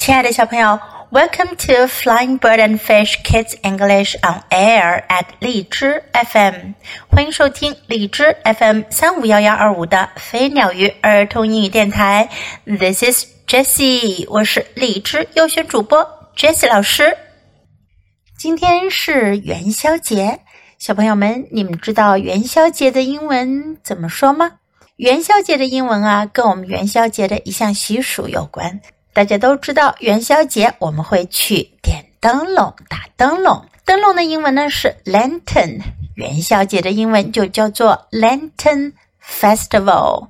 亲爱的小朋友，Welcome to Flying Bird and Fish Kids English on Air at 荔枝 FM，欢迎收听荔枝 FM 三五幺幺二五的飞鸟鱼儿童英语电台。This is Jessie，我是荔枝优选主播 Jessie 老师。今天是元宵节，小朋友们，你们知道元宵节的英文怎么说吗？元宵节的英文啊，跟我们元宵节的一项习俗有关。大家都知道，元宵节我们会去点灯笼、打灯笼。灯笼的英文呢是 lantern，元宵节的英文就叫做 lantern festival。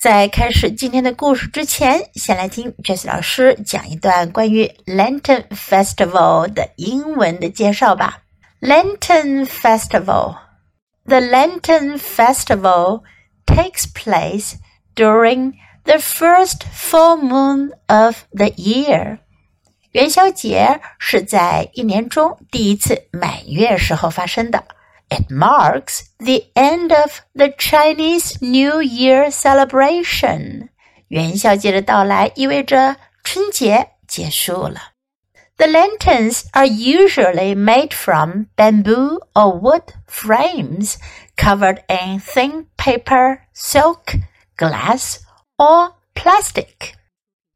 在开始今天的故事之前，先来听 Jess 老师讲一段关于 lantern festival 的英文的介绍吧。Lantern festival，the lantern festival takes place during the first full moon of the year. 元宵节是在一年中第一次满月时候发生的。It marks the end of the Chinese New Year celebration. 元宵节的到来意味着春节结束了。The lanterns are usually made from bamboo or wood frames covered in thin paper, silk, glass, or plastic。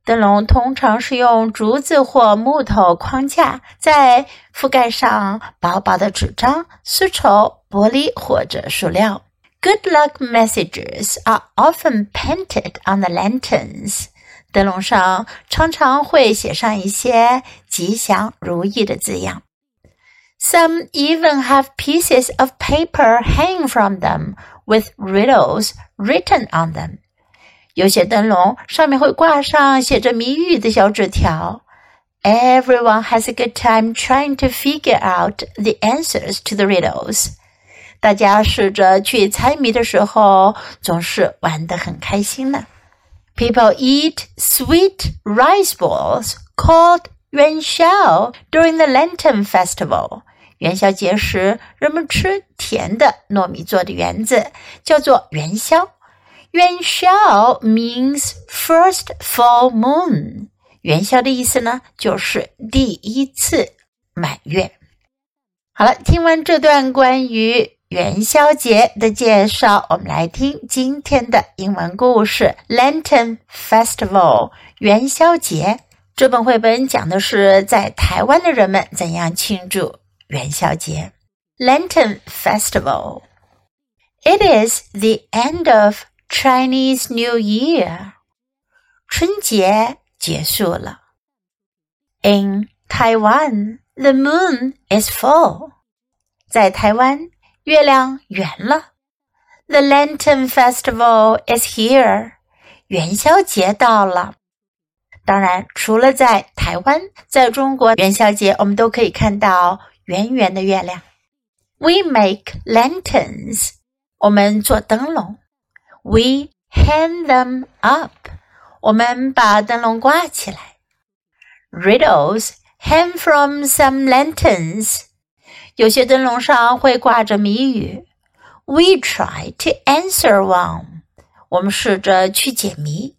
灯笼通常是用竹子或木头框架，在覆盖上薄薄的纸张、丝绸、玻璃或者塑料。Good luck messages are often painted on the lanterns。灯笼上常常会写上一些吉祥如意的字样。Some even have pieces of paper hanging from them with riddles written on them. 有些灯笼上面会挂上写着谜语的小纸条。Everyone has a good time trying to figure out the answers to the riddles。大家试着去猜谜的时候，总是玩得很开心呢。People eat sweet rice balls called 元宵 during the Lantern Festival。元宵节时，人们吃甜的糯米做的圆子，叫做元宵。 元宵 means first full moon。元宵的意思呢，就是第一次满月。好了，听完这段关于元宵节的介绍，我们来听今天的英文故事《Lantern Festival》元宵节。这本绘本讲的是在台湾的人们怎样庆祝元宵节。Lantern Festival. It is the end of Chinese New Year，春节结束了。In Taiwan, the moon is full。在台湾，月亮圆了。The Lantern Festival is here。元宵节到了。当然，除了在台湾，在中国元宵节，我们都可以看到圆圆的月亮。We make lanterns。我们做灯笼。 We hang them up. 我们把灯笼挂起来。Riddles hang from some lanterns. 有些灯笼上会挂着谜语。We try to answer one. 我们试着去解谜。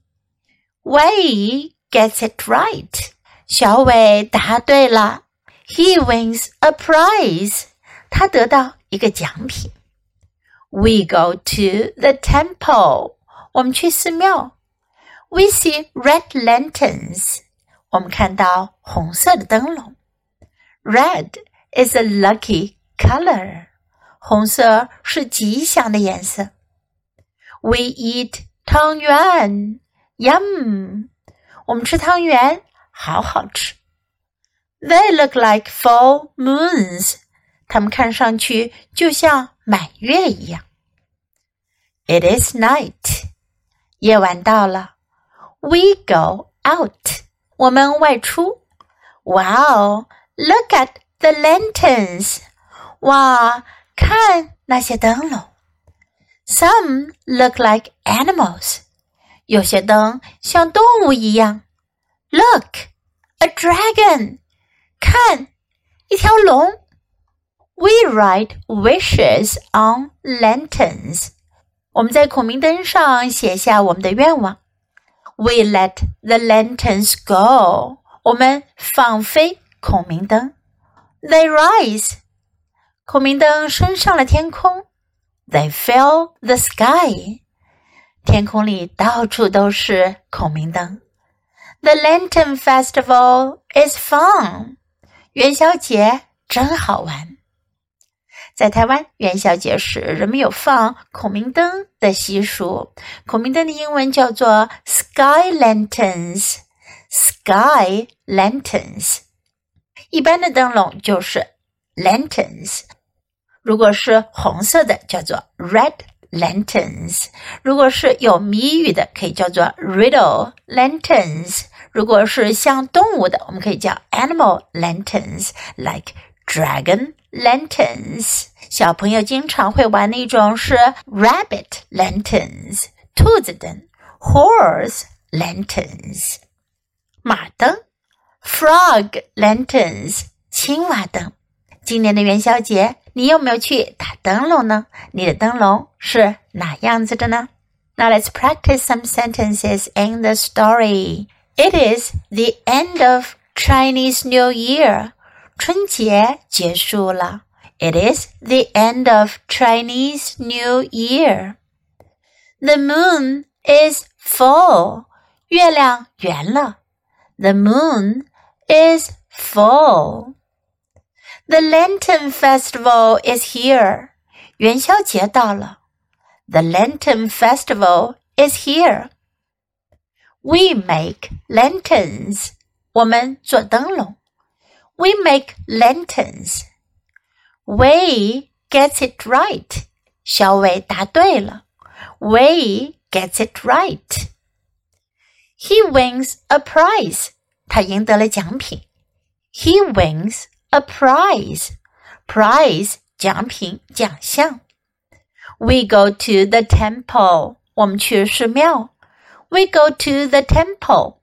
Wei gets it right. 小伟答对了。He wins a prize. 他得到一个奖品。 we go to the temple. 我们去寺庙。We see red lanterns. 我们看到红色的灯笼。Red is a lucky color. 红色是吉祥的颜色。We eat 汤圆。Yum. 我们吃汤圆，好好吃。They look like full moons. 它们看上去就像满月一样。It is night，夜晚到了。We go out，我们外出。Wow，look at the lanterns，哇，看那些灯笼。Some look like animals，有些灯像动物一样。Look，a dragon，看，一条龙。We write wishes on lanterns. 我们在孔明灯上写下我们的愿望。 We let the lanterns go. 我们放飞孔明灯。They rise. 孔明灯升上了天空。They fill the sky. 天空里到处都是孔明灯。The Lantern Festival is fun. 元宵节真好玩。 在台湾元宵节时，人们有放孔明灯的习俗。孔明灯的英文叫做 sky lanterns。sky lanterns。一般的灯笼就是 lanterns。如果是红色的，叫做 red lanterns。如果是有谜语的，可以叫做 riddle lanterns。如果是像动物的，我们可以叫 animal lanterns，like dragon。lanterns，小朋友经常会玩的一种是 rabbit lanterns，兔子灯；horse lanterns，马灯；frog lanterns，青蛙灯。今年的元宵节，你有没有去打灯笼呢？你的灯笼是哪样子的呢？Now let's practice some sentences in the story. It is the end of Chinese New Year. 春节结束了。It is the end of Chinese New Year. The moon is full. 月亮圆了。The moon is full. The Lantern Festival is here. 元宵节到了。The Lantern Festival is here. We make lanterns. 我们做灯笼。 we make lanterns. Wei gets it right. 小伟答对了。Wei gets it right. He wins a prize. 他赢得了奖品。He wins a prize. Prize 奖品奖项。We go to the temple. 我们去寺庙。We go to the temple.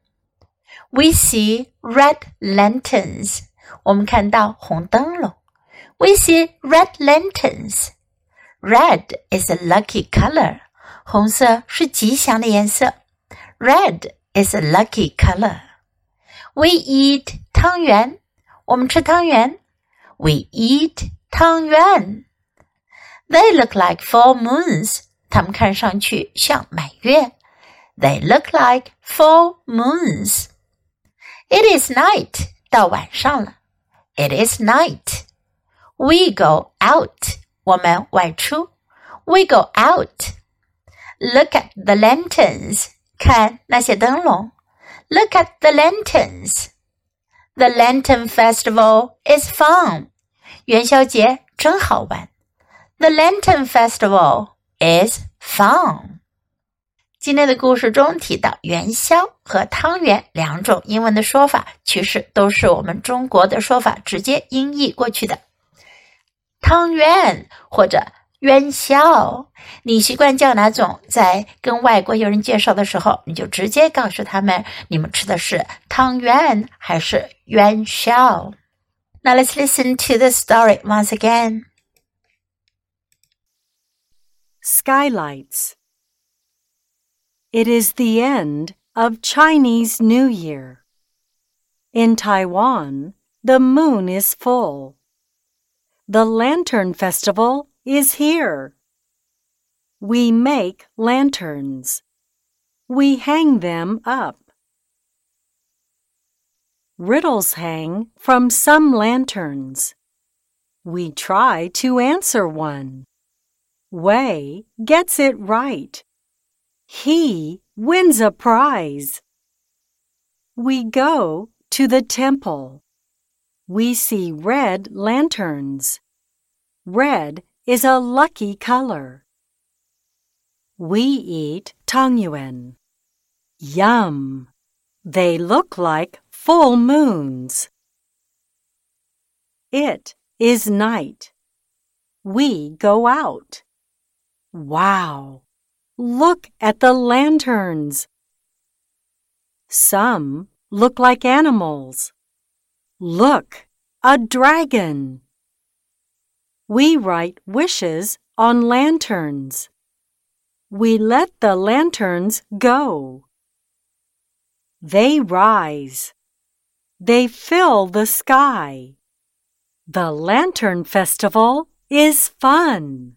We see red lanterns. 我们看到红灯笼。We see red lanterns. Red is a lucky color. 红色是吉祥的颜色。Red is a lucky color. We eat 汤圆。我们吃汤圆。We eat 汤圆。They look like full moons. 它们看上去像满月。They look like full moons. It is night. 到晚上了。 it is night. We go out. 我们外出。We go out. Look at the lanterns. 看那些灯笼。Look at the lanterns. The Lantern Festival is fun. 元宵节真好玩。The Lantern Festival is fun. 今天的故事中提到元宵和汤圆两种英文的说法，其实都是我们中国的说法直接音译过去的。汤圆或者元宵，你习惯叫哪种？在跟外国友人介绍的时候，你就直接告诉他们，你们吃的是汤圆还是元宵。Now let's listen to the story once again. Skylights. It is the end of Chinese New Year. In Taiwan, the moon is full. The Lantern Festival is here. We make lanterns. We hang them up. Riddles hang from some lanterns. We try to answer one. Wei gets it right. He wins a prize. We go to the temple. We see red lanterns. Red is a lucky color. We eat tangyuan. Yum! They look like full moons. It is night. We go out. Wow! Look at the lanterns. Some look like animals. Look, a dragon. We write wishes on lanterns. We let the lanterns go. They rise. They fill the sky. The Lantern Festival is fun.